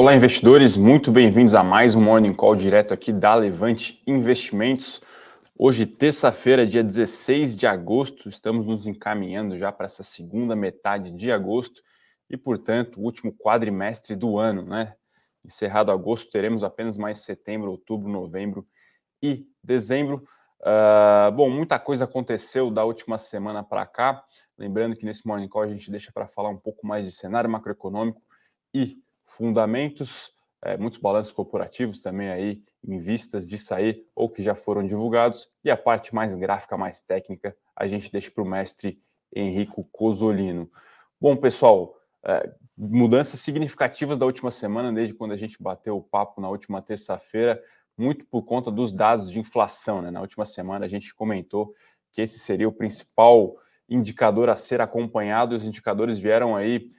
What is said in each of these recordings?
Olá, investidores, muito bem-vindos a mais um Morning Call direto aqui da Levante Investimentos. Hoje, terça-feira, dia 16 de agosto, estamos nos encaminhando já para essa segunda metade de agosto e, portanto, o último quadrimestre do ano, né? Encerrado agosto, teremos apenas mais setembro, outubro, novembro e dezembro. Uh, bom, muita coisa aconteceu da última semana para cá. Lembrando que nesse Morning Call a gente deixa para falar um pouco mais de cenário macroeconômico e fundamentos. É, muitos balanços corporativos também aí em vistas de sair ou que já foram divulgados. E a parte mais gráfica, mais técnica, a gente deixa para o mestre Henrico Cosolino. Bom, pessoal, é, mudanças significativas da última semana, desde quando a gente bateu o papo na última terça-feira, muito por conta dos dados de inflação. Né? Na última semana a gente comentou que esse seria o principal indicador a ser acompanhado, os indicadores vieram aí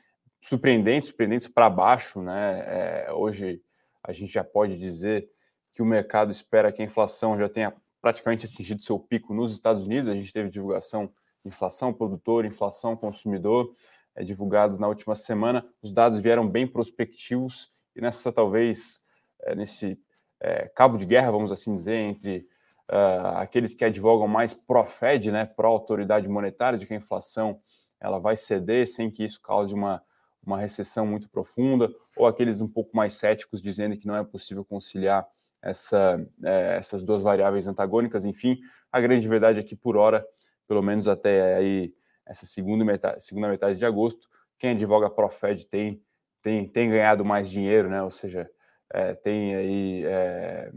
surpreendentes, surpreendentes para baixo. Né? É, hoje a gente já pode dizer que o mercado espera que a inflação já tenha praticamente atingido seu pico nos Estados Unidos. A gente teve divulgação inflação produtor, inflação consumidor, é, divulgados na última semana. Os dados vieram bem prospectivos e nessa talvez é, nesse é, cabo de guerra, vamos assim dizer, entre uh, aqueles que advogam mais pró-Fed, né, pró-autoridade monetária, de que a inflação ela vai ceder sem que isso cause uma, uma recessão muito profunda, ou aqueles um pouco mais céticos dizendo que não é possível conciliar essa, é, essas duas variáveis antagônicas. Enfim, a grande verdade é que, por hora, pelo menos até aí essa segunda metade, segunda metade de agosto, quem advoga pró-Fed tem, tem, tem ganhado mais dinheiro, né? ou seja, é, tem aí é,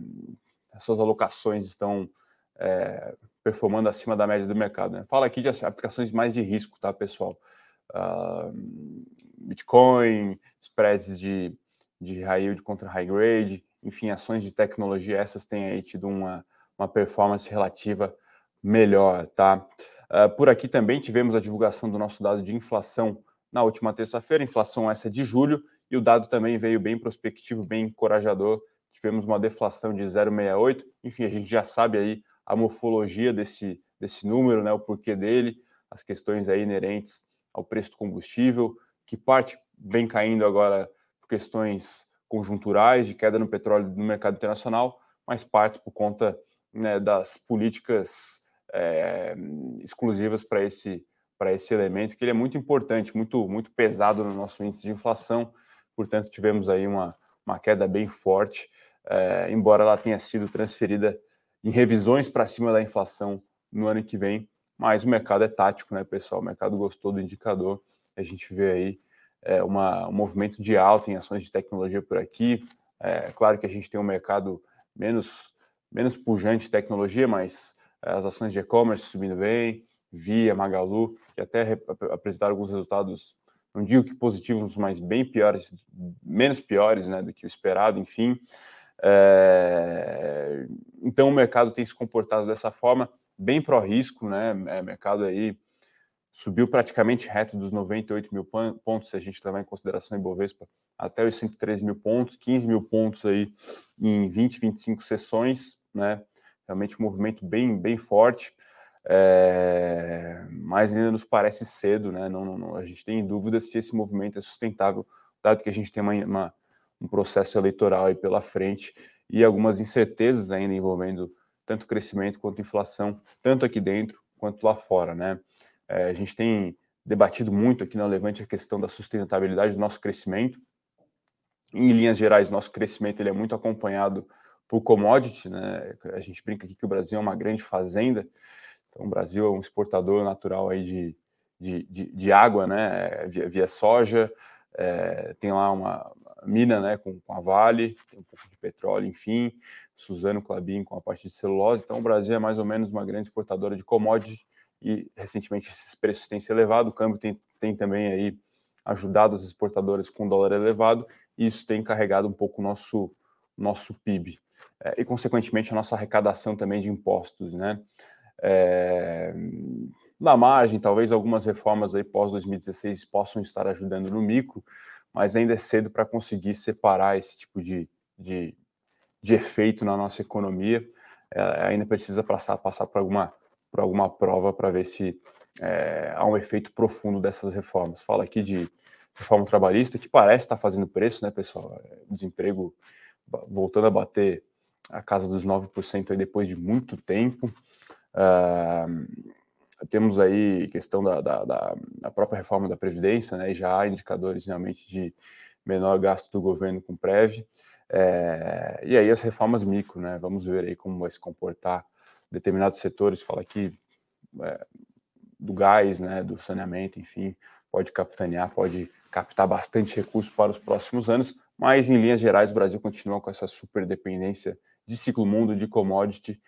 as suas alocações estão é, performando acima da média do mercado. Né? Fala aqui de aplicações mais de risco, tá, pessoal? Uh, Bitcoin, spreads de, de high yield contra high grade, enfim, ações de tecnologia, essas têm aí tido uma, uma performance relativa melhor, tá? Uh, por aqui também tivemos a divulgação do nosso dado de inflação na última terça-feira, inflação essa de julho, e o dado também veio bem prospectivo, bem encorajador. Tivemos uma deflação de 0,68. Enfim, a gente já sabe aí a morfologia desse, desse número, né, o porquê dele, as questões aí inerentes ao preço do combustível, que parte vem caindo agora por questões conjunturais de queda no petróleo no mercado internacional, mas parte por conta né, das políticas é, exclusivas para esse para esse elemento que ele é muito importante, muito muito pesado no nosso índice de inflação. Portanto tivemos aí uma, uma queda bem forte, é, embora ela tenha sido transferida em revisões para cima da inflação no ano que vem, mas o mercado é tático, né, pessoal? O mercado gostou do indicador, a gente vê aí é, uma, um movimento de alta em ações de tecnologia por aqui. É claro que a gente tem um mercado menos, menos pujante de tecnologia, mas é, as ações de e-commerce subindo bem, Via, Magalu, que até apresentaram alguns resultados não digo que positivos, mas bem piores, menos piores né, do que o esperado, enfim. É... Então o mercado tem se comportado dessa forma, bem pró-risco, né? É, mercado aí subiu praticamente reto dos 98 mil pontos, se a gente levar em consideração em Bovespa, até os 113 mil pontos, 15 mil pontos aí em 20, 25 sessões, né? Realmente um movimento bem, bem forte. É, mas ainda nos parece cedo, né? Não, não, a gente tem dúvida se esse movimento é sustentável, dado que a gente tem uma, uma, um processo eleitoral aí pela frente e algumas incertezas ainda envolvendo tanto crescimento quanto inflação, tanto aqui dentro quanto lá fora, né? É, a gente tem debatido muito aqui na Levante a questão da sustentabilidade do nosso crescimento. Em linhas gerais, nosso crescimento ele é muito acompanhado por commodity, né? A gente brinca aqui que o Brasil é uma grande fazenda, então, o Brasil é um exportador natural aí de, de, de, de água, né, via, via soja, é, tem lá uma mina né, com, com, a Vale, tem um pouco de petróleo, enfim, Suzano Clabin com a parte de celulose. Então, o Brasil é mais ou menos uma grande exportadora de commodities e, recentemente, esses preços têm se elevado. O câmbio tem, tem também aí ajudado as exportadoras com dólar elevado e isso tem carregado um pouco o nosso, nosso PIB. É, e, consequentemente, a nossa arrecadação também de impostos, né? É, na margem, talvez algumas reformas aí pós 2016 possam estar ajudando no micro, mas ainda é cedo para conseguir separar esse tipo de, de, de, efeito na nossa economia. É, ainda precisa passar, passar por, alguma, por alguma prova para ver se é, há um efeito profundo dessas reformas. Fala aqui de reforma trabalhista, que parece estar fazendo preço, né, pessoal? É, desemprego voltando a bater a casa dos 9% aí depois de muito tempo. Uh, temos aí questão da, da, da, própria reforma da Previdência, né, e já há indicadores realmente de menor gasto do governo com Prev. É, e aí as reformas micro, né? Vamos ver aí como vai se comportar determinados setores, fala aqui é, do gás, né, do saneamento, enfim, pode capitanear, pode captar bastante recursos para os próximos anos, mas em linhas gerais o Brasil continua com essa super dependência de ciclo mundo, de commodity,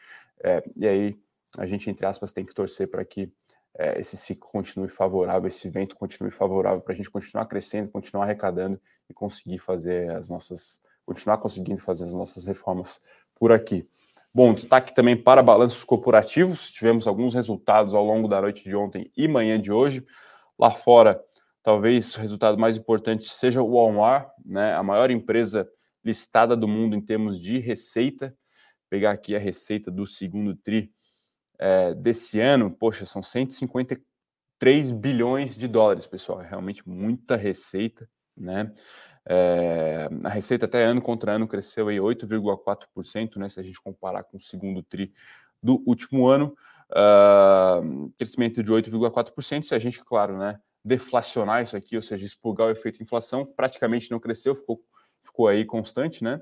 é, e aí a gente, entre aspas, tem que torcer para que é, esse ciclo continue favorável, esse vento continue favorável para a gente continuar crescendo, continuar arrecadando e conseguir fazer as nossas, continuar conseguindo fazer as nossas reformas por aqui. Bom, destaque também para balanços corporativos. Tivemos alguns resultados ao longo da noite de ontem e manhã de hoje. Lá fora, talvez o resultado mais importante seja o Walmart, né, a maior empresa listada do mundo em termos de receita. Vou pegar aqui a receita do segundo tri é, desse ano, poxa, são 153 bilhões de dólares, pessoal. É realmente muita receita, né? É, a receita até ano contra ano cresceu aí 8,4%, né? Se a gente comparar com o segundo tri do último ano, uh, crescimento de 8,4%. Se a gente, claro, né, deflacionar isso aqui, ou seja, expurgar o efeito inflação, praticamente não cresceu, ficou, ficou aí constante, né?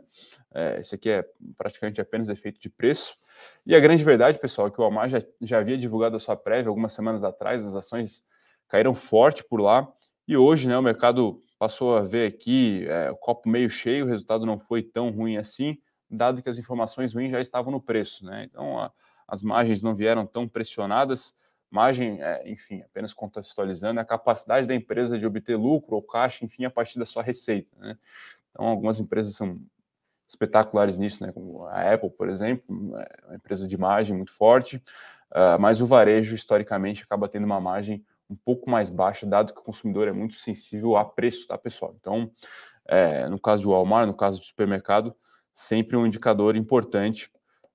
É, esse aqui é praticamente apenas efeito de preço. E a grande verdade, pessoal, é que o Almar já, já havia divulgado a sua prévia algumas semanas atrás, as ações caíram forte por lá, e hoje, né, o mercado passou a ver aqui é, o copo meio cheio, o resultado não foi tão ruim assim, dado que as informações ruins já estavam no preço, né? Então a, as margens não vieram tão pressionadas. Margem, é, enfim, apenas contextualizando, é a capacidade da empresa de obter lucro ou caixa, enfim, a partir da sua receita. Né? Então, algumas empresas são espetaculares nisso, né? Como a Apple, por exemplo, é uma empresa de margem muito forte, uh, mas o varejo, historicamente, acaba tendo uma margem um pouco mais baixa, dado que o consumidor é muito sensível a preço, tá, pessoal? Então, é, no caso de Walmart, no caso de supermercado, sempre um indicador importante,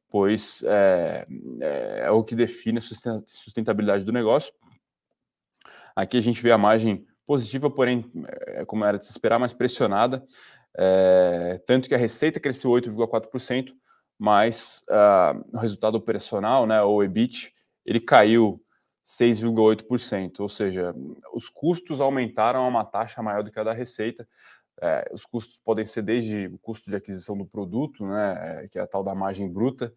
pois é, é, é o que define a sustentabilidade do negócio. Aqui a gente vê a margem positiva, porém, é, como era de se esperar, mais pressionada, é, tanto que a receita cresceu 8,4%, mas uh, o resultado operacional, né, ou EBIT, ele caiu 6,8%, ou seja, os custos aumentaram a uma taxa maior do que a da receita. É, os custos podem ser desde o custo de aquisição do produto, né, é, que é a tal da margem bruta,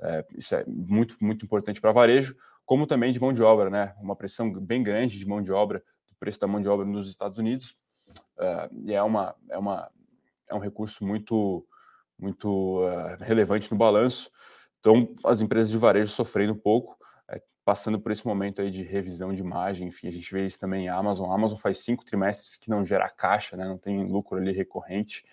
é, isso é muito, muito importante para varejo, como também de mão de obra, né, uma pressão bem grande de mão de obra, do preço da mão de obra nos Estados Unidos, é, e é uma, é, uma, é um recurso muito, muito uh, relevante no balanço. Então, as empresas de varejo sofrendo um pouco, passando por esse momento aí de revisão de imagem, enfim, a gente vê isso também em Amazon. A Amazon faz cinco trimestres que não gera caixa, né, não tem lucro ali recorrente,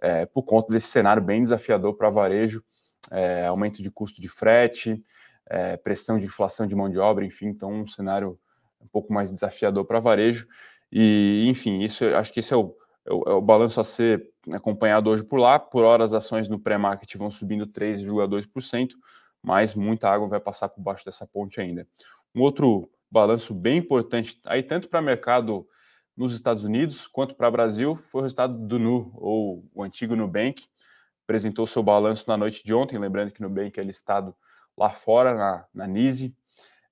é, por conta desse cenário bem desafiador para varejo, é, aumento de custo de frete, é, pressão de inflação de mão de obra, enfim, então um cenário um pouco mais desafiador para varejo. E, enfim, isso acho que esse é o, é o, o balanço a ser acompanhado hoje por lá. Por hora, as ações no pré-market vão subindo 3,2% mas muita água vai passar por baixo dessa ponte ainda. Um outro balanço bem importante, aí tanto para mercado nos Estados Unidos quanto para o Brasil, foi o resultado do Nu, ou o antigo Nubank, apresentou seu balanço na noite de ontem, lembrando que Nubank é listado lá fora, na, na NISE.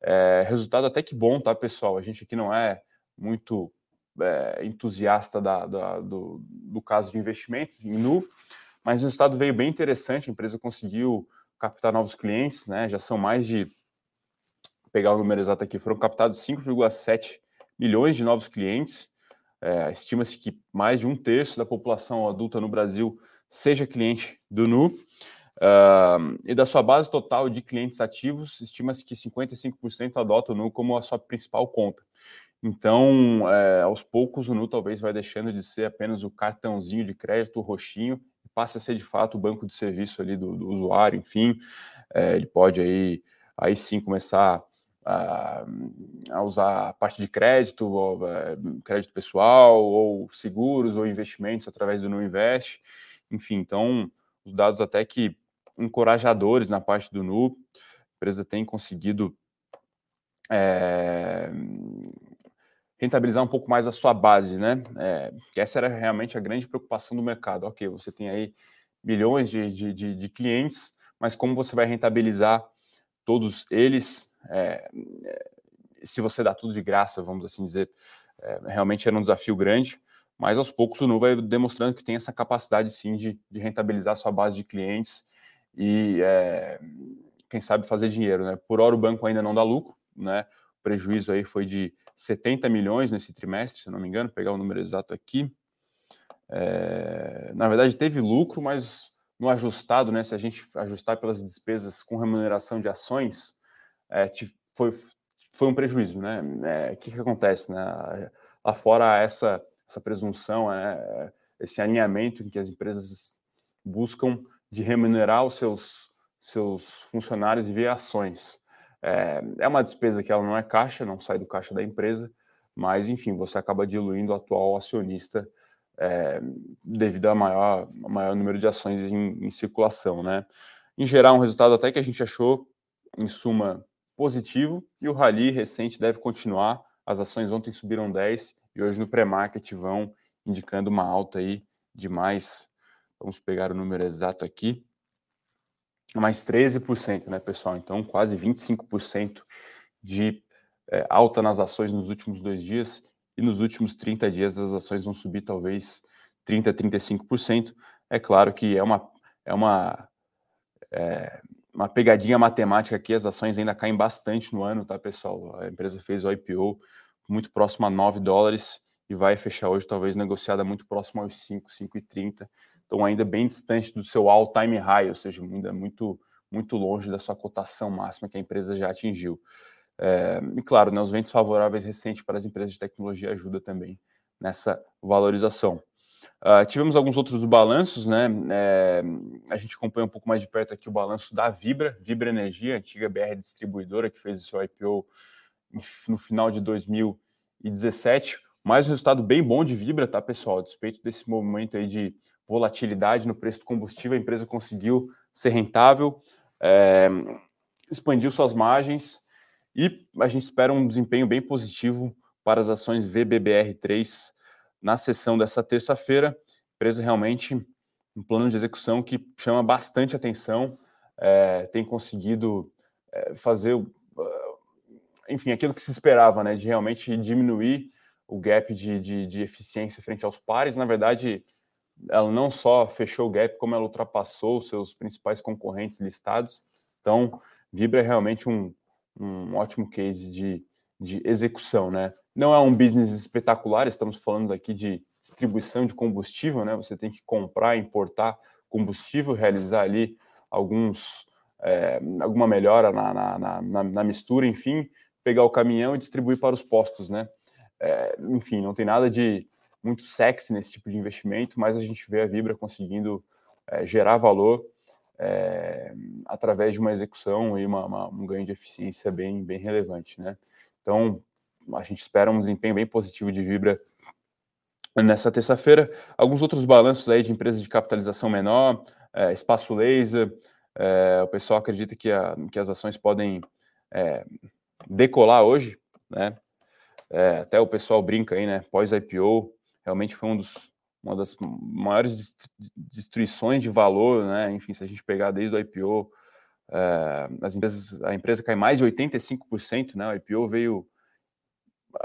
É, resultado até que bom, tá, pessoal? A gente aqui não é muito é, entusiasta da, da, do, do caso de investimentos em Nu, mas o resultado veio bem interessante, a empresa conseguiu captar novos clientes, né? Já são mais de pegar o número exato aqui, foram captados 5,7 milhões de novos clientes. É, Estima-se que mais de um terço da população adulta no Brasil seja cliente do Nu. Uh, e da sua base total de clientes ativos, estima-se que 55% adotam o Nu como a sua principal conta. Então, é, aos poucos, o Nu talvez vai deixando de ser apenas o cartãozinho de crédito roxinho passa a ser de fato o banco de serviço ali do, do usuário, enfim, é, ele pode aí, aí sim começar a, a, usar a parte de crédito, ou, é, crédito pessoal, ou seguros, ou investimentos através do Nu Invest, enfim, então os dados até que encorajadores na parte do Nu, a empresa tem conseguido é, rentabilizar um pouco mais a sua base, né? É, essa era realmente a grande preocupação do mercado. Ok, você tem aí milhões de, de, de, de clientes, mas como você vai rentabilizar todos eles? É, é, se você dá tudo de graça, vamos assim dizer, é, realmente era um desafio grande, mas aos poucos o Nu vai demonstrando que tem essa capacidade sim de, de rentabilizar sua base de clientes e é, quem sabe fazer dinheiro, né? Por hora o banco ainda não dá lucro, né? O prejuízo aí foi de 70 milhões nesse trimestre, se não me engano, pegar o número exato aqui. É, na verdade teve lucro, mas no ajustado, né? Se a gente ajustar pelas despesas com remuneração de ações, é, foi, foi um prejuízo, né? É, o é, que, que acontece, né? Lá fora essa essa presunção, né? esse alinhamento em que as empresas buscam de remunerar os seus seus funcionários via ações. É, é uma despesa que ela não é caixa, não sai do caixa da empresa, mas enfim, você acaba diluindo o atual acionista é, devido ao maior, maior número de ações em, em, circulação, né? Em geral, um resultado até que a gente achou, em suma, positivo, e o rally recente deve continuar. As ações ontem subiram 10 e hoje no pré-market vão indicando uma alta aí de mais, vamos pegar o número exato aqui, mais 13%, né, pessoal? Então, quase 25% de é, alta nas ações nos últimos dois dias e nos últimos 30 dias as ações vão subir talvez 30%, 35%. É claro que é uma, é uma, é, uma pegadinha matemática aqui, as ações ainda caem bastante no ano, tá, pessoal? A empresa fez o IPO muito próximo a 9 dólares e vai fechar hoje talvez negociada muito próximo aos 5, 5,30 estão ainda bem distante do seu all-time high, ou seja, ainda muito, muito longe da sua cotação máxima que a empresa já atingiu. É, e claro, né, os ventos favoráveis recentes para as empresas de tecnologia ajuda também nessa valorização. Uh, tivemos alguns outros balanços, né? É, a gente acompanha um pouco mais de perto aqui o balanço da Vibra, Vibra Energia, antiga BR distribuidora que fez o seu IPO no final de 2017. Mais um resultado bem bom de Vibra, tá, pessoal? A despeito desse momento aí de volatilidade no preço do combustível, a empresa conseguiu ser rentável, é, expandiu suas margens e a gente espera um desempenho bem positivo para as ações VBBR3 na sessão dessa terça-feira. Empresa realmente um plano de execução que chama bastante atenção, é, tem conseguido é, fazer, enfim, aquilo que se esperava, né, de realmente diminuir o gap de, de, de eficiência frente aos pares. Na verdade, ela não só fechou o gap, como ela ultrapassou seus principais concorrentes listados. Então, Vibra é realmente um, um ótimo case de, de execução, né? Não é um business espetacular, estamos falando aqui de distribuição de combustível, né? Você tem que comprar, importar combustível, realizar ali alguns é, alguma melhora na, na, na, na, mistura, enfim, pegar o caminhão e distribuir para os postos, né? É, enfim, não tem nada de muito sexy nesse tipo de investimento, mas a gente vê a Vibra conseguindo é, gerar valor é, através de uma execução e uma, uma, um ganho de eficiência bem, bem relevante, né? Então, a gente espera um desempenho bem positivo de Vibra nessa terça-feira. Alguns outros balanços aí de empresas de capitalização menor, é, espaço laser, é, o pessoal acredita que, a, que as ações podem é, decolar hoje, né? É, até o pessoal brinca aí, né? Pós-IPO, realmente foi um dos, uma das maiores destruições de valor, né? Enfim, se a gente pegar desde o IPO, é, as empresas, a empresa cai mais de 85%, né? O IPO veio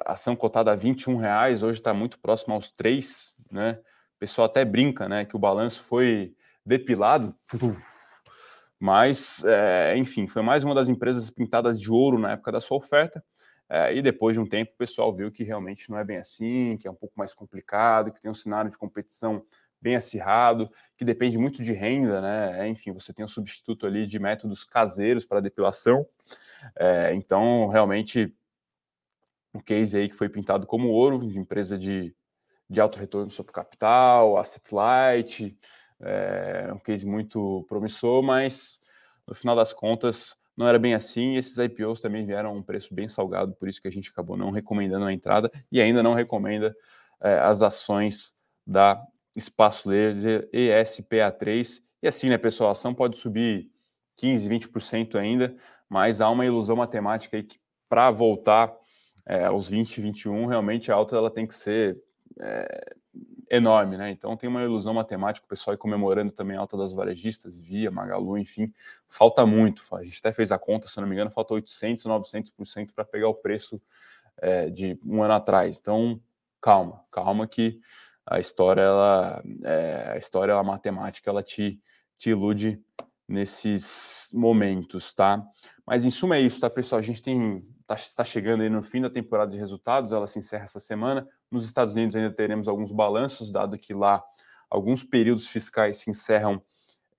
ação cotada a 21 reais, hoje está muito próximo aos 3, né? O pessoal até brinca, né? Que o balanço foi depilado, mas, é, enfim, foi mais uma das empresas pintadas de ouro na época da sua oferta. É, e depois de um tempo, o pessoal viu que realmente não é bem assim, que é um pouco mais complicado, que tem um cenário de competição bem acirrado, que depende muito de renda, né? É, enfim, você tem um substituto ali de métodos caseiros para depilação. É, então, realmente, um case aí que foi pintado como ouro, de empresa de, de alto retorno sobre capital, asset light, um case muito promissor, mas no final das contas não era bem assim. Esses IPOs também vieram a um preço bem salgado, por isso que a gente acabou não recomendando a entrada e ainda não recomenda é, as ações da Espaço Laser ESPA3. E assim, né, pessoal, a ação pode subir 15, 20% ainda, mas há uma ilusão matemática aí que para voltar é, aos 20, 21, realmente a alta ela tem que ser é, enorme, né? Então tem uma ilusão matemática, o pessoal aí comemorando também a alta das varejistas, Via, Magalu, enfim, falta muito. A gente até fez a conta, se não me engano, falta 800, 900% para pegar o preço é, de um ano atrás. Então, calma, calma que a história, ela, é, a história, a matemática, ela te, te ilude nesses momentos, tá? Mas em suma é isso, tá, pessoal? A gente tem está chegando aí no fim da temporada de resultados, ela se encerra essa semana. Nos Estados Unidos ainda teremos alguns balanços, dado que lá alguns períodos fiscais se encerram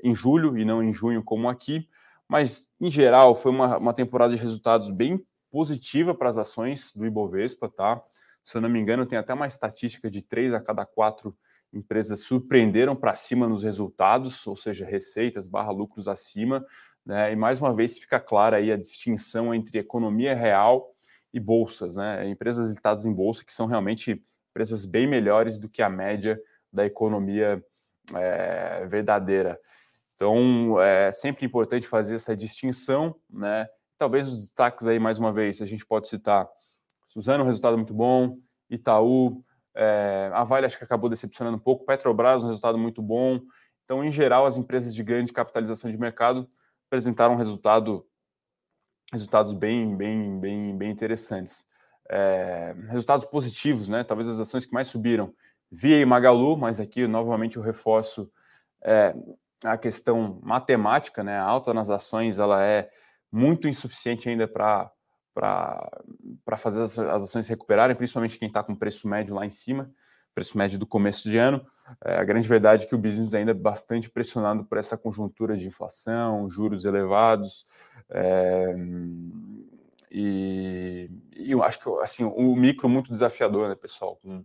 em julho e não em junho, como aqui. Mas, em geral, foi uma, uma temporada de resultados bem positiva para as ações do Ibovespa, tá? Se eu não me engano, tem até uma estatística de três a cada quatro empresas surpreenderam para cima nos resultados, ou seja, receitas barra lucros acima, né? E mais uma vez fica clara aí a distinção entre economia real e bolsas, né? Empresas listadas em bolsa que são realmente empresas bem melhores do que a média da economia é, verdadeira. Então, é sempre importante fazer essa distinção, né? Talvez os destaques aí, mais uma vez, a gente pode citar Suzano, um resultado muito bom, Itaú, é, a Vale acho que acabou decepcionando um pouco, Petrobras, um resultado muito bom. Então, em geral, as empresas de grande capitalização de mercado apresentaram um resultado, resultados bem, bem, bem, bem interessantes. É, resultados positivos, né? Talvez as ações que mais subiram. Via e Magalu, mas aqui novamente eu reforço é, a questão matemática, né? A alta nas ações ela é muito insuficiente ainda para para fazer as, as, ações recuperarem, principalmente quem está com preço médio lá em cima, preço médio do começo de ano. É, a grande verdade é que o business ainda é bastante pressionado por essa conjuntura de inflação, juros elevados, é, e, e, eu acho que assim, o micro muito desafiador, né, pessoal, com,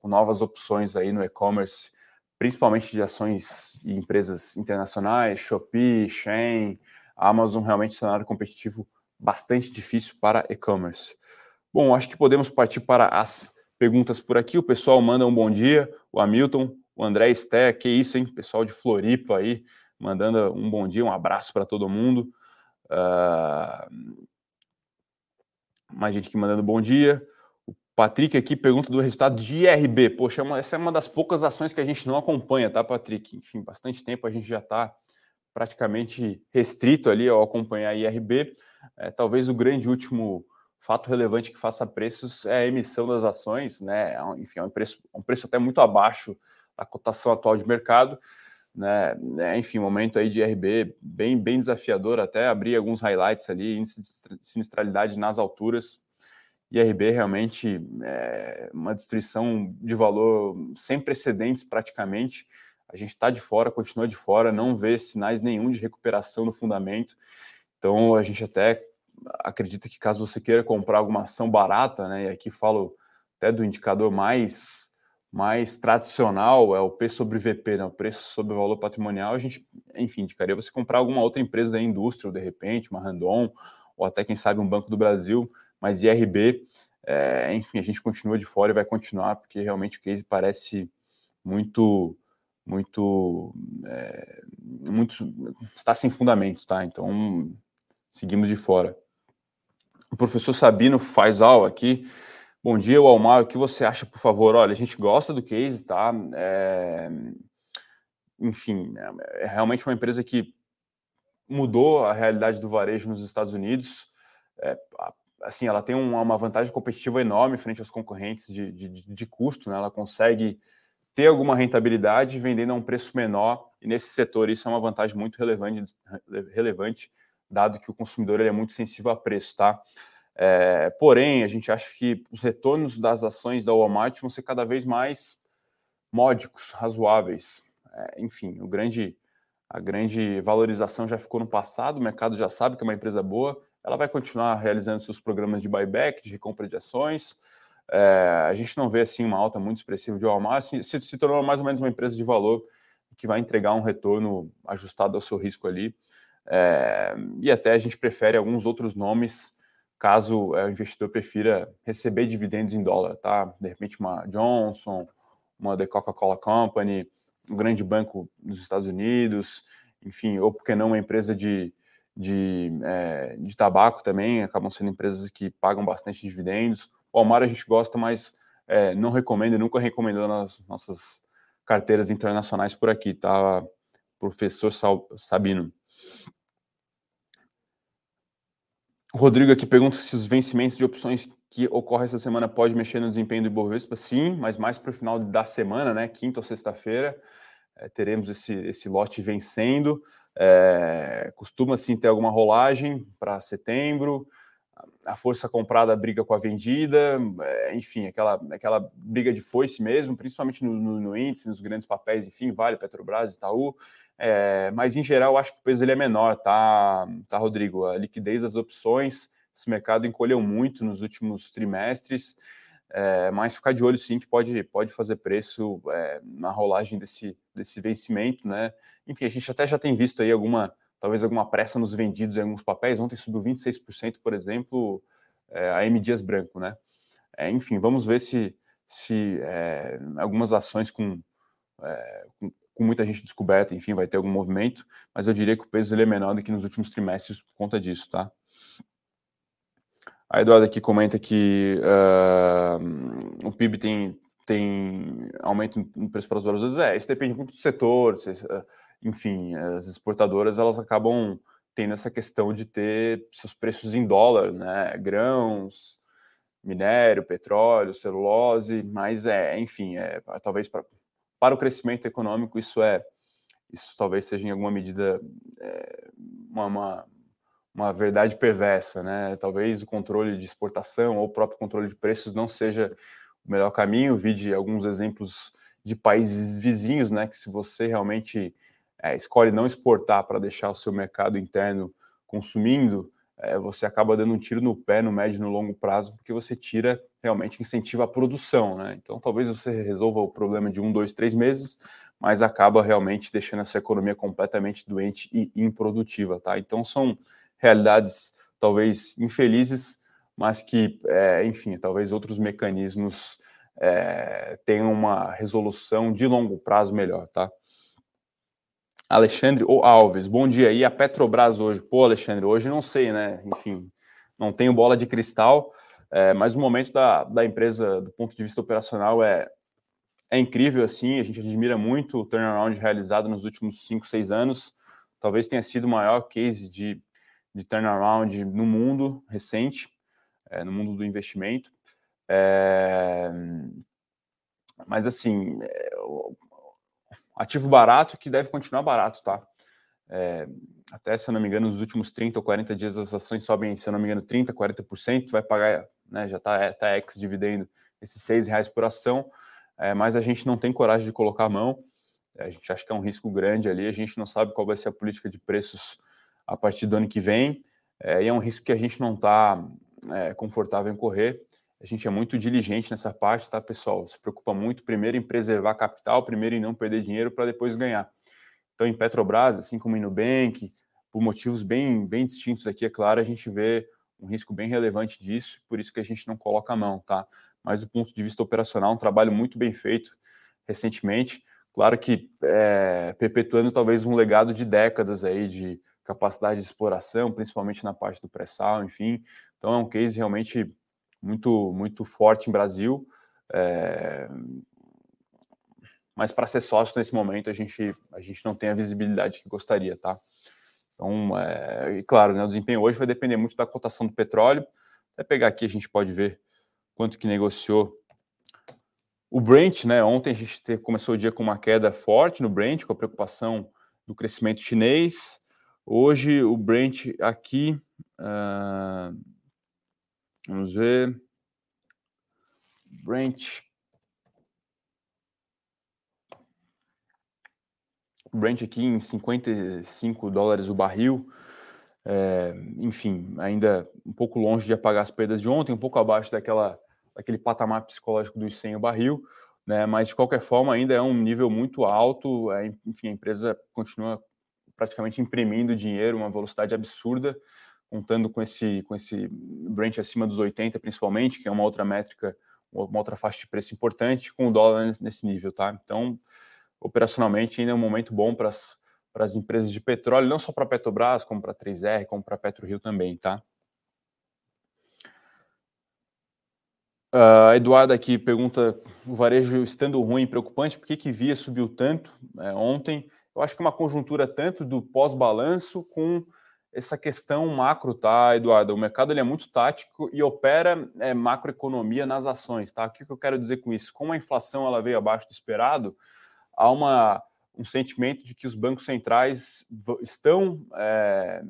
com novas opções aí no e-commerce, principalmente de ações e empresas internacionais, Shopee, Shein, Amazon, realmente cenário competitivo bastante difícil para e-commerce. Bom, acho que podemos partir para as perguntas por aqui. O pessoal manda um bom dia, o Hamilton, o André Esté, que isso, hein? Pessoal de Floripa aí, mandando um bom dia, um abraço para todo mundo. Uh... Mais gente aqui mandando bom dia. O Patrick aqui pergunta do resultado de IRB. Poxa, é essa é uma das poucas ações que a gente não acompanha, tá, Patrick? Enfim, bastante tempo a gente já está praticamente restrito ali ao acompanhar IRB. É, talvez o grande último fato relevante que faça preços é a emissão das ações, né? É enfim, é um preço, é um preço até muito abaixo da cotação atual de mercado, né? É, enfim, momento aí de IRB bem, bem desafiador, até abrir alguns highlights ali, índice de sinistralidade nas alturas. IRB realmente é uma destruição de valor sem precedentes praticamente. A gente está de fora, continua de fora, não vê sinais nenhum de recuperação no fundamento. Então, a gente até acredita que caso você queira comprar alguma ação barata, né, e aqui falo até do indicador mais mais tradicional, é o P sobre VP, né, o preço sobre o valor patrimonial, a gente, enfim, indicaria você comprar alguma outra empresa da indústria, de repente, uma Randon, ou até, quem sabe, um Banco do Brasil, mas IRB, é, enfim, a gente continua de fora e vai continuar, porque realmente o case parece muito muito é, muito está sem fundamento, tá? Então seguimos de fora. O professor Sabino faz aula aqui. Bom dia, Almar. O que você acha, por favor? Olha, a gente gosta do case, tá? É... Enfim, é realmente uma empresa que mudou a realidade do varejo nos Estados Unidos. É, assim, ela tem uma vantagem competitiva enorme frente aos concorrentes de, de, de custo, né? Ela consegue ter alguma rentabilidade vendendo a um preço menor, e nesse setor isso é uma vantagem muito relevante, relevante dado que o consumidor é muito sensível a preço, tá? É, porém, a gente acha que os retornos das ações da Walmart vão ser cada vez mais módicos, razoáveis. É, enfim, o grande, a grande valorização já ficou no passado, o mercado já sabe que é uma empresa boa, ela vai continuar realizando seus programas de buyback, de recompra de ações. É, a gente não vê assim uma alta muito expressiva de Walmart, se, se, se tornou mais ou menos uma empresa de valor que vai entregar um retorno ajustado ao seu risco ali. É, e até a gente prefere alguns outros nomes caso é, o investidor prefira receber dividendos em dólar, tá? De repente uma Johnson, uma The Coca-Cola Company, um grande banco dos Estados Unidos, enfim, ou porque não uma empresa de, de, é, de tabaco também, acabam sendo empresas que pagam bastante dividendos, O Almar a gente gosta, mas é, não recomendo, nunca recomendou nas nossas carteiras internacionais por aqui, tá? Professor Sabino. O Rodrigo aqui pergunta se os vencimentos de opções que ocorrem essa semana pode mexer no desempenho do Ibovespa. Sim, mas mais para o final da semana, né? Quinta ou sexta-feira, é, teremos esse, esse lote vencendo. É, costuma sim ter alguma rolagem para setembro. A força comprada briga com a vendida, é, enfim, aquela, aquela briga de foice mesmo, principalmente no, no, no índice, nos grandes papéis, enfim, Vale, Petrobras, Itaú. É, mas em geral, acho que o peso ele é menor, tá, tá, Rodrigo? A liquidez das opções, esse mercado encolheu muito nos últimos trimestres, é, mas ficar de olho sim que pode, pode fazer preço é, na rolagem desse, desse vencimento, né? Enfim, a gente até já tem visto aí alguma, talvez alguma pressa nos vendidos em alguns papéis. Ontem subiu 26%, por exemplo, é, a M Dias Branco, né? É, enfim, vamos ver se, se é, algumas ações com, com com muita gente descoberta, enfim, vai ter algum movimento, mas eu diria que o peso ele é menor do que nos últimos trimestres por conta disso, tá? A Eduardo aqui comenta que uh, o PIB tem, tem aumento no preço para os valores. É, isso depende muito do setor, se, uh, enfim, as exportadoras elas acabam tendo essa questão de ter seus preços em dólar, né? Grãos, minério, petróleo, celulose, mas é, enfim, é, talvez para para o crescimento econômico, isso é isso talvez seja em alguma medida é, uma, uma, uma, verdade perversa, né? Talvez o controle de exportação ou o próprio controle de preços não seja o melhor caminho. Vi de alguns exemplos de países vizinhos, né? Que se você realmente é, escolhe não exportar para deixar o seu mercado interno consumindo, é, você acaba dando um tiro no pé no médio e no longo prazo, porque você tira realmente incentiva a produção, né? Então talvez você resolva o problema de um, dois, três meses, mas acaba realmente deixando essa economia completamente doente e improdutiva, tá? Então são realidades talvez infelizes, mas que, é, enfim, talvez outros mecanismos é, tenham uma resolução de longo prazo melhor, tá? Alexandre ou Alves, bom dia. E a Petrobras hoje? Pô, Alexandre, hoje não sei, né? Enfim, não tenho bola de cristal, é, mas o momento da, da empresa, do ponto de vista operacional, é, é incrível, assim. A gente admira muito o turnaround realizado nos últimos 5, 6 anos. Talvez tenha sido o maior case de, de turnaround no mundo recente, é, no mundo do investimento. É, mas, assim, é, ativo barato que deve continuar barato, tá? É, até, se eu não me engano, nos últimos 30 ou 40 dias as ações sobem, se eu não me engano, 30%, 40%, vai pagar, né, já está tá ex-dividendo esses seis reais por ação, é, mas a gente não tem coragem de colocar a mão, a gente acha que é um risco grande ali, a gente não sabe qual vai ser a política de preços a partir do ano que vem, é, e é um risco que a gente não está é, confortável em correr, a gente é muito diligente nessa parte, tá, pessoal? Se preocupa muito primeiro em preservar capital, primeiro em não perder dinheiro para depois ganhar. Então, em Petrobras, assim como em Nubank, por motivos bem, bem distintos aqui, é claro, a gente vê um risco bem relevante disso, por isso que a gente não coloca a mão, tá? Mas do ponto de vista operacional, um trabalho muito bem feito recentemente. Claro que é, perpetuando talvez um legado de décadas aí de capacidade de exploração, principalmente na parte do pré-sal, enfim. Então é um case realmente muito, muito forte em Brasil. É... Mas para ser sócio nesse momento, a gente, a gente não tem a visibilidade que gostaria, tá? Então, é... e claro, né, o desempenho hoje vai depender muito da cotação do petróleo. Até pegar aqui, a gente pode ver quanto que negociou o Brent, né? Ontem a gente começou o dia com uma queda forte no Brent, com a preocupação do crescimento chinês. Hoje o Brent aqui uh, Vamos ver. Brent. Brent aqui em 55 dólares o barril. É, enfim, ainda um pouco longe de apagar as perdas de ontem, um pouco abaixo daquela, daquele patamar psicológico dos 100 o barril, né? mas de qualquer forma ainda é um nível muito alto. É, enfim, a empresa continua praticamente imprimindo dinheiro, uma velocidade absurda contando com esse, com esse Brent acima dos 80, principalmente, que é uma outra métrica, uma outra faixa de preço importante, com o dólar nesse nível, tá? Então, operacionalmente, ainda é um momento bom para as empresas de petróleo, não só para a Petrobras, como para a 3R, como para a PetroRio também, tá? Uh, a Eduarda aqui pergunta: o varejo estando ruim, preocupante, por que, que via subiu tanto é, ontem? Eu acho que é uma conjuntura tanto do pós-balanço com essa questão macro, tá, Eduardo? O mercado ele é muito tático e opera é, macroeconomia nas ações, tá? O que, eu quero dizer com isso? Como a inflação ela veio abaixo do esperado, há uma, um sentimento de que os bancos centrais estão é,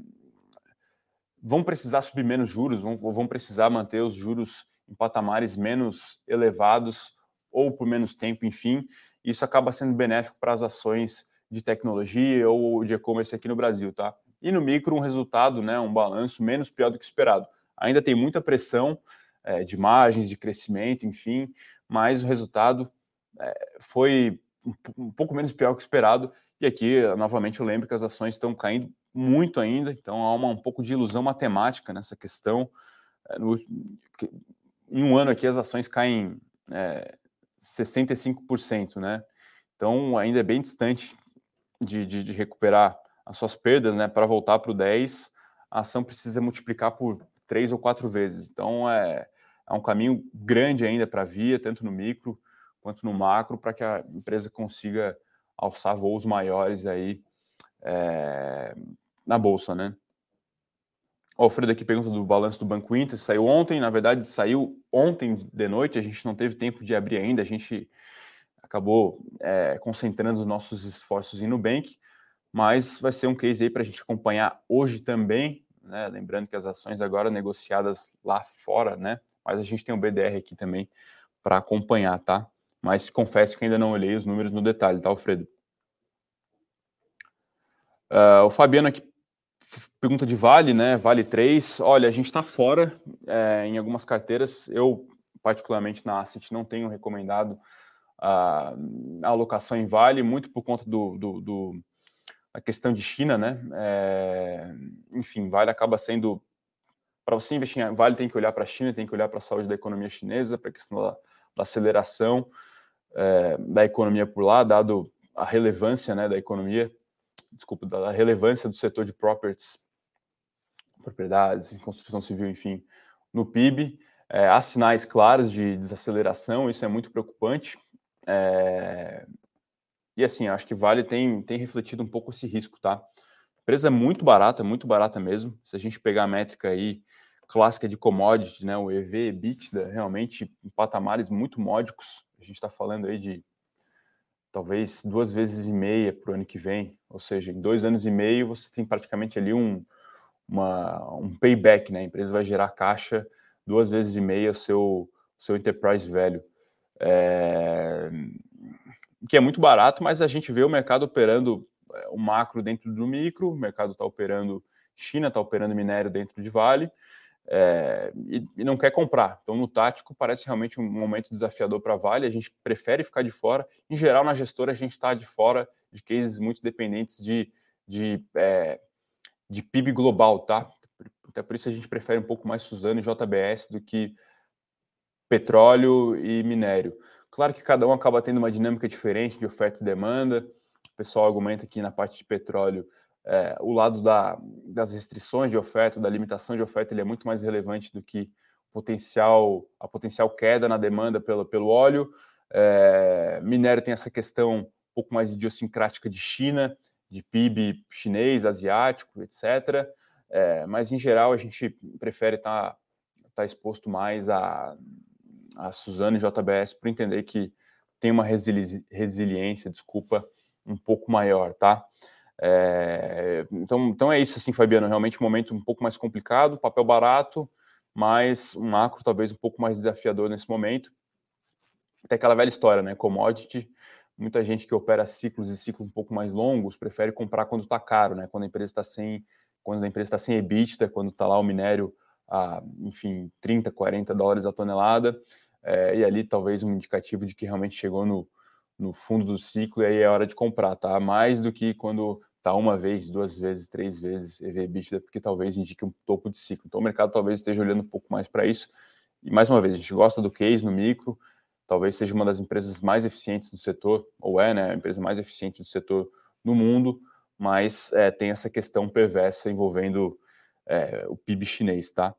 vão precisar subir menos juros, vão, vão precisar manter os juros em patamares menos elevados ou por menos tempo, enfim, isso acaba sendo benéfico para as ações de tecnologia ou de e-commerce aqui no Brasil, tá? E no micro, um resultado, né, um balanço menos pior do que esperado. Ainda tem muita pressão é, de margens, de crescimento, enfim, mas o resultado é, foi um, um pouco menos pior que esperado. E aqui, novamente, eu lembro que as ações estão caindo muito ainda, então há uma, um pouco de ilusão matemática nessa questão. É, no, em um ano aqui, as ações caem é, 65%, né? Então, ainda é bem distante de, de, de recuperar as suas perdas, né, para voltar para o 10, a ação precisa multiplicar por três ou quatro vezes. Então é, é um caminho grande ainda para a via, tanto no micro quanto no macro, para que a empresa consiga alçar voos maiores aí é, na bolsa, né? O Alfredo aqui pergunta do balanço do Banco Inter, saiu ontem, na verdade saiu ontem de noite, a gente não teve tempo de abrir ainda, a gente acabou é, concentrando os nossos esforços em Nubank, mas vai ser um case aí para a gente acompanhar hoje também, né? Lembrando que as ações agora negociadas lá fora, né? Mas a gente tem um BDR aqui também para acompanhar, tá? Mas confesso que ainda não olhei os números no detalhe, tá, Alfredo? Uh, o Fabiano aqui pergunta de Vale, né? Vale 3. Olha, a gente está fora é, em algumas carteiras. Eu, particularmente na Asset, não tenho recomendado a, a alocação em Vale, muito por conta do, do, do a questão de China, né? É, enfim, Vale acaba sendo. Para você investir em Vale, tem que olhar para a China, tem que olhar para a saúde da economia chinesa, para a questão da, da aceleração é, da economia por lá, dado a relevância né, da economia, desculpa, da relevância do setor de properties, propriedades, construção civil, enfim, no PIB. É, há sinais claros de desaceleração, isso é muito preocupante. É, e assim, acho que Vale tem, tem refletido um pouco esse risco, tá? Empresa muito barata, muito barata mesmo. Se a gente pegar a métrica aí clássica de commodity, né, o EV, EBITDA, realmente em patamares muito módicos. A gente está falando aí de talvez duas vezes e meia para o ano que vem, ou seja, em dois anos e meio você tem praticamente ali um, uma, um payback, né? A empresa vai gerar caixa duas vezes e meia o seu, seu enterprise value. É que é muito barato, mas a gente vê o mercado operando é, o macro dentro do micro, o mercado está operando China, está operando minério dentro de Vale, é, e, e, não quer comprar. Então, no tático, parece realmente um momento desafiador para Vale. A gente prefere ficar de fora. Em geral, na gestora, a gente está de fora de cases muito dependentes de, de, é, de PIB global, tá? Até por isso a gente prefere um pouco mais Suzano e JBS do que petróleo e minério. Claro que cada um acaba tendo uma dinâmica diferente de oferta e demanda. O pessoal argumenta que na parte de petróleo é, o lado da, das restrições de oferta, da limitação de oferta, ele é muito mais relevante do que potencial, a potencial queda na demanda pelo, pelo óleo. É, minério tem essa questão um pouco mais idiosincrática de China, de PIB chinês, asiático, etc. É, mas, em geral, a gente prefere estar tá, tá exposto mais a a Suzane JBS para entender que tem uma resili resiliência, desculpa, um pouco maior, tá? É, então, então é isso, assim, Fabiano, realmente um momento um pouco mais complicado, papel barato, mas um macro talvez um pouco mais desafiador nesse momento. Até aquela velha história, né? Commodity, muita gente que opera ciclos e ciclos um pouco mais longos prefere comprar quando está caro, né? Quando a empresa está sem, quando a empresa está sem EBITDA, quando está lá o minério a, enfim, 30, 40 dólares a tonelada, é, e ali talvez um indicativo de que realmente chegou no, no fundo do ciclo e aí é hora de comprar, tá? Mais do que quando tá uma vez, duas vezes, três vezes EV/EBITDA, porque talvez indique um topo de ciclo. Então o mercado talvez esteja olhando um pouco mais para isso. E mais uma vez, a gente gosta do case no micro, talvez seja uma das empresas mais eficientes do setor, ou é, né, a empresa mais eficiente do setor no mundo, mas é, tem essa questão perversa envolvendo é, o PIB chinês, tá?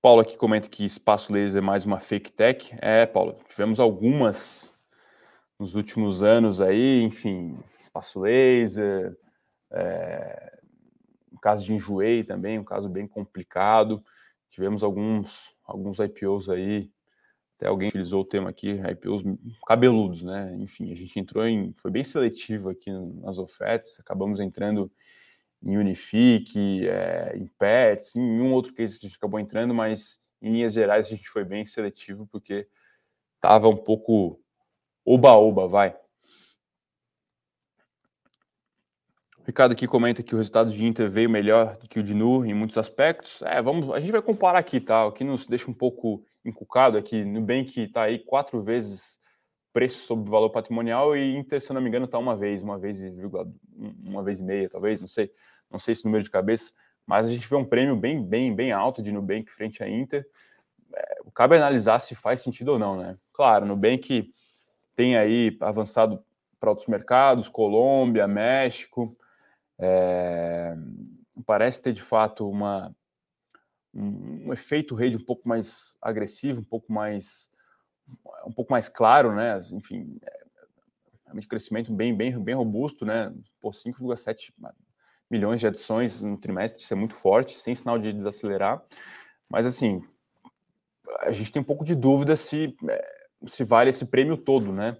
Paulo aqui comenta que espaço laser é mais uma fake tech. É, Paulo, tivemos algumas nos últimos anos aí, enfim, espaço laser, é, caso de enjoei também, um caso bem complicado. Tivemos alguns, alguns IPOs aí, até alguém utilizou o termo aqui, IPOs cabeludos, né? Enfim, a gente entrou em, foi bem seletivo aqui nas ofertas, acabamos entrando em Unifique, é, em Pets, em um outro case que a gente acabou entrando, mas em linhas gerais a gente foi bem seletivo porque estava um pouco oba-oba, vai. O Ricardo aqui comenta que o resultado de Inter veio melhor do que o de Nu em muitos aspectos. É, vamos, a gente vai comparar aqui, tá? O que nos deixa um pouco encucado é que Nubank está aí quatro vezes preço sobre valor patrimonial e Inter, se eu não me engano, está uma vez, uma vez e uma vez e meia, talvez, não sei, não sei esse número de cabeça, mas a gente vê um prêmio bem, bem, bem alto de Nubank frente à Inter. É, cabe analisar se faz sentido ou não, né? Claro, Nubank tem aí avançado para outros mercados, Colômbia, México, é, parece ter de fato uma, um, um, efeito rede um pouco mais agressivo, um pouco mais um pouco mais claro, né? Enfim, é, realmente crescimento bem, bem, bem robusto, né? Por 5,7 milhões de adições no trimestre, isso é muito forte, sem sinal de desacelerar. Mas assim, a gente tem um pouco de dúvida se é, se vale esse prêmio todo, né?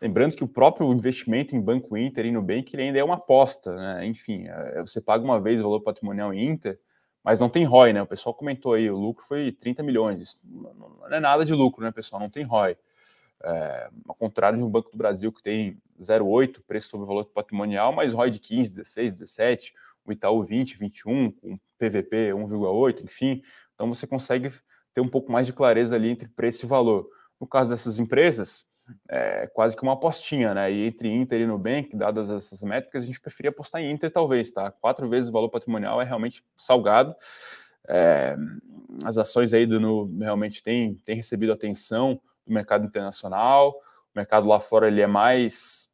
Lembrando que o próprio investimento em Banco Inter e Nubank ele ainda é uma aposta, né? Enfim, é, você paga uma vez o valor patrimonial Inter, mas não tem ROI, né? O pessoal comentou aí, o lucro foi 30 milhões. Isso não é nada de lucro, né, pessoal? Não tem ROI. É, ao contrário de um Banco do Brasil que tem 0,8 preço sobre valor patrimonial, mas ROI de 15, 16, 17, o Itaú 20, 21, com PVP 1,8, enfim. Então você consegue ter um pouco mais de clareza ali entre preço e valor. No caso dessas empresas, é quase que uma apostinha, né? E entre Inter e Nubank, dadas essas métricas, a gente preferia apostar em Inter, talvez, tá? Quatro vezes o valor patrimonial é realmente salgado. É, as ações aí do Nu realmente têm, têm recebido atenção do mercado internacional. O mercado lá fora ele é mais,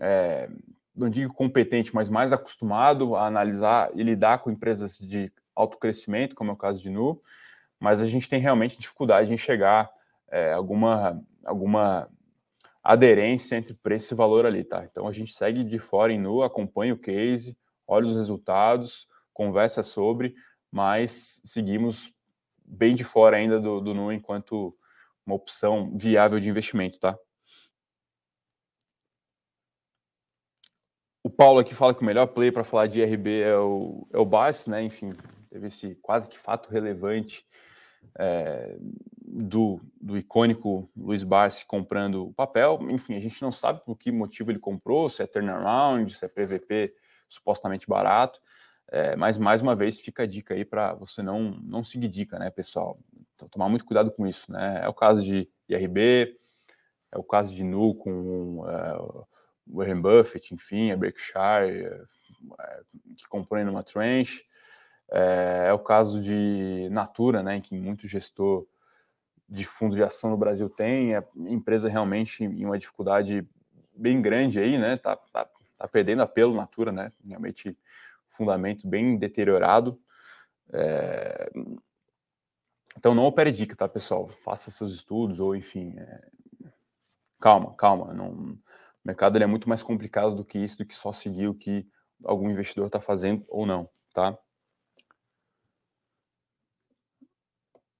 é, não digo competente, mas mais acostumado a analisar e lidar com empresas de alto crescimento, como é o caso de Nu. Mas a gente tem realmente dificuldade em chegar é, alguma, alguma aderência entre preço e valor ali, tá? Então a gente segue de fora em nu, acompanha o case, olha os resultados, conversa sobre, mas seguimos bem de fora ainda do, do nu enquanto uma opção viável de investimento, tá? O Paulo aqui fala que o melhor play para falar de IRB é o, é o BAS, né? Enfim, teve esse quase que fato relevante é, do, do icônico Luiz Barsi comprando o papel. Enfim, a gente não sabe por que motivo ele comprou, se é turnaround, se é PVP supostamente barato. É, mas mais uma vez fica a dica aí para você não, não seguir dica, né, pessoal? Então, tomar muito cuidado com isso, né? É o caso de IRB, é o caso de Nu com o Warren Buffett, enfim, a Berkshire, é, que comprou numa tranche. É, é, o caso de Natura, né, em que muito gestor de fundo de ação no Brasil tem, a empresa realmente em uma dificuldade bem grande aí, né? Tá, tá, tá perdendo apelo Natura, né? Realmente fundamento bem deteriorado. É... Então não opere dica, tá, pessoal? Faça seus estudos ou enfim. É... Calma, calma. Não... O mercado é muito mais complicado do que isso, do que só seguir o que algum investidor está fazendo ou não, tá?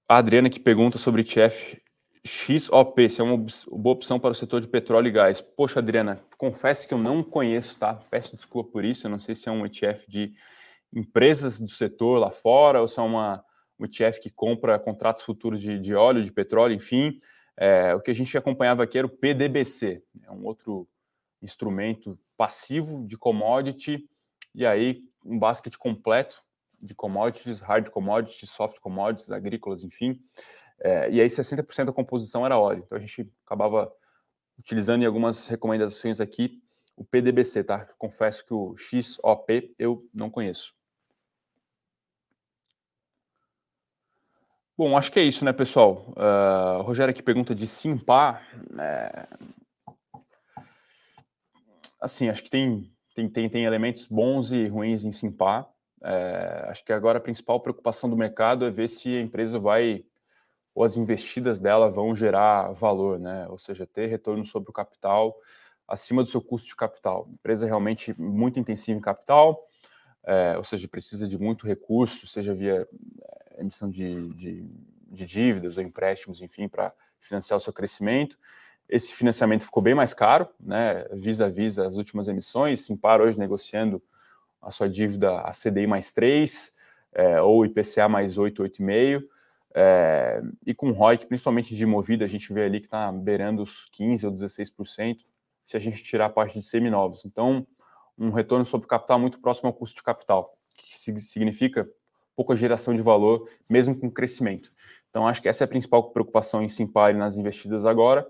A Adriana que pergunta sobre ETF XOP, se é uma boa opção para o setor de petróleo e gás. Poxa, Adriana, confesso que eu não conheço, tá? Peço desculpa por isso, eu não sei se é um ETF de empresas do setor lá fora ou se é uma, um ETF que compra contratos futuros de, de óleo, de petróleo, enfim. É, o que a gente acompanhava aqui era o PDBC, é um outro instrumento passivo de commodity, e aí um basket completo de commodities, hard commodities, soft commodities, agrícolas, enfim. É, e aí 60% da composição era óleo. Então a gente acabava utilizando em algumas recomendações aqui o PDBC, tá? Confesso que o XOP eu não conheço. Bom, acho que é isso, né, pessoal? Uh, Rogério aqui pergunta de Simpar. É... Assim, acho que tem, tem, tem, tem elementos bons e ruins em Simpar. É, acho que agora a principal preocupação do mercado é ver se a empresa vai ou as investidas dela vão gerar valor, né? Ou seja, ter retorno sobre o capital acima do seu custo de capital. Empresa realmente muito intensiva em capital, é, ou seja, precisa de muito recurso, seja via é, emissão de, de, de dívidas ou empréstimos, enfim, para financiar o seu crescimento. Esse financiamento ficou bem mais caro, né? Visa a visa as últimas emissões, Simpar hoje negociando a sua dívida a CDI mais 3, é, ou IPCA mais 8, 8,5. É, e com ROIC, principalmente de movida, a gente vê ali que está beirando os 15% ou 16%, se a gente tirar a parte de seminovos. Então, um retorno sobre o capital muito próximo ao custo de capital, que significa pouca geração de valor, mesmo com crescimento. Então, acho que essa é a principal preocupação em Simpar nas investidas agora.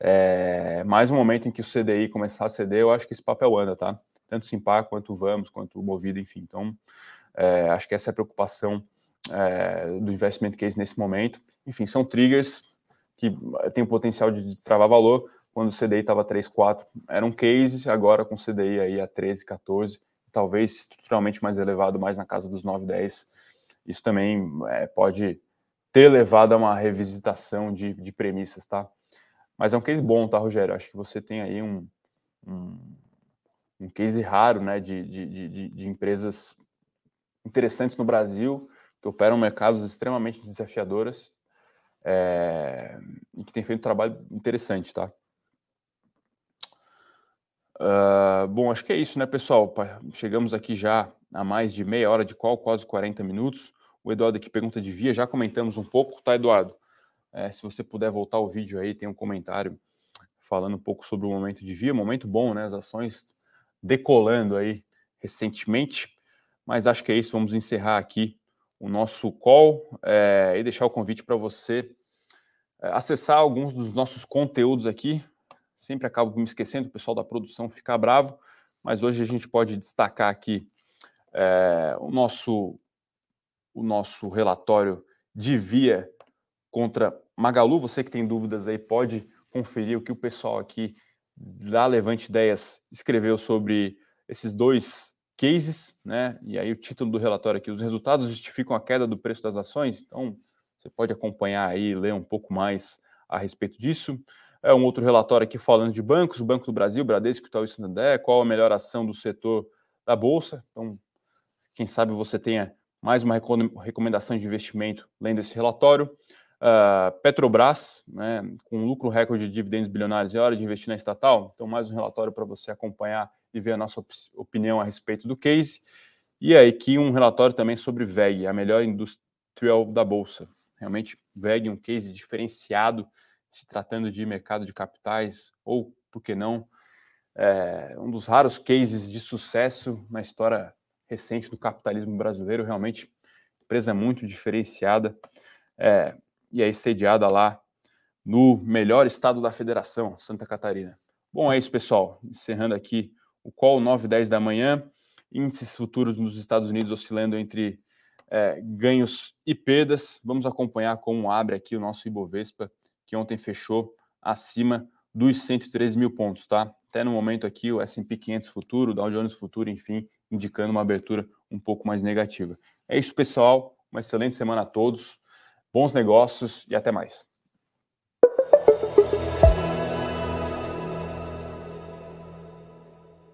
É, mais um momento em que o CDI começar a ceder, eu acho que esse papel anda, tá? Tanto Simpar quanto o Vamos, quanto o Movida, enfim. Então, é, acho que essa é a preocupação é, do investment case nesse momento. Enfim, são triggers que têm o potencial de destravar valor. Quando o CDI estava 3,4, era um case, agora com o CDI aí a 13, 14, talvez estruturalmente mais elevado, mais na casa dos 9, 10. Isso também é, pode ter levado a uma revisitação de, de premissas, tá? Mas é um case bom, tá, Rogério? Acho que você tem aí um, um, um case raro, né, de, de, de, de empresas interessantes no Brasil que operam mercados extremamente desafiadoras é, e que tem feito um trabalho interessante, tá? Uh, bom, acho que é isso, né, pessoal? Chegamos aqui já a mais de meia hora de qual, quase 40 minutos. O Eduardo aqui pergunta de via, já comentamos um pouco, tá, Eduardo? É, se você puder voltar o vídeo aí, tem um comentário falando um pouco sobre o momento de via, momento bom, né? As ações decolando aí recentemente, mas acho que é isso. Vamos encerrar aqui o nosso call é, e deixar o convite para você é, acessar alguns dos nossos conteúdos aqui. Sempre acabo me esquecendo, o pessoal da produção fica bravo, mas hoje a gente pode destacar aqui é, o, nosso, o nosso relatório de via contra Magalu. Você que tem dúvidas aí pode conferir o que o pessoal aqui da Levante Ideias escreveu sobre esses dois cases, né? E aí o título do relatório aqui, os resultados justificam a queda do preço das ações. Então, você pode acompanhar aí, ler um pouco mais a respeito disso. É um outro relatório aqui falando de bancos, o Banco do Brasil, Bradesco, Itaú e Santander, qual a melhor ação do setor da bolsa. Então, quem sabe você tenha mais uma recomendação de investimento lendo esse relatório. Uh, Petrobras, né, com lucro recorde de dividendos bilionários, é hora de investir na estatal. Então, mais um relatório para você acompanhar e ver a nossa op opinião a respeito do case. E aí, aqui um relatório também sobre VEG, a melhor industrial da Bolsa. Realmente, VEG um case diferenciado, se tratando de mercado de capitais, ou, por que não, é, um dos raros cases de sucesso na história recente do capitalismo brasileiro. Realmente, empresa muito diferenciada. É, e aí sediada lá no melhor estado da federação, Santa Catarina. Bom, é isso, pessoal. Encerrando aqui o call 9 e 10 da manhã. Índices futuros nos Estados Unidos oscilando entre é, ganhos e perdas. Vamos acompanhar como abre aqui o nosso Ibovespa, que ontem fechou acima dos 113 mil pontos, tá? Até no momento aqui o S&P 500 futuro, o Dow Jones futuro, enfim, indicando uma abertura um pouco mais negativa. É isso, pessoal. Uma excelente semana a todos bons negócios e até mais.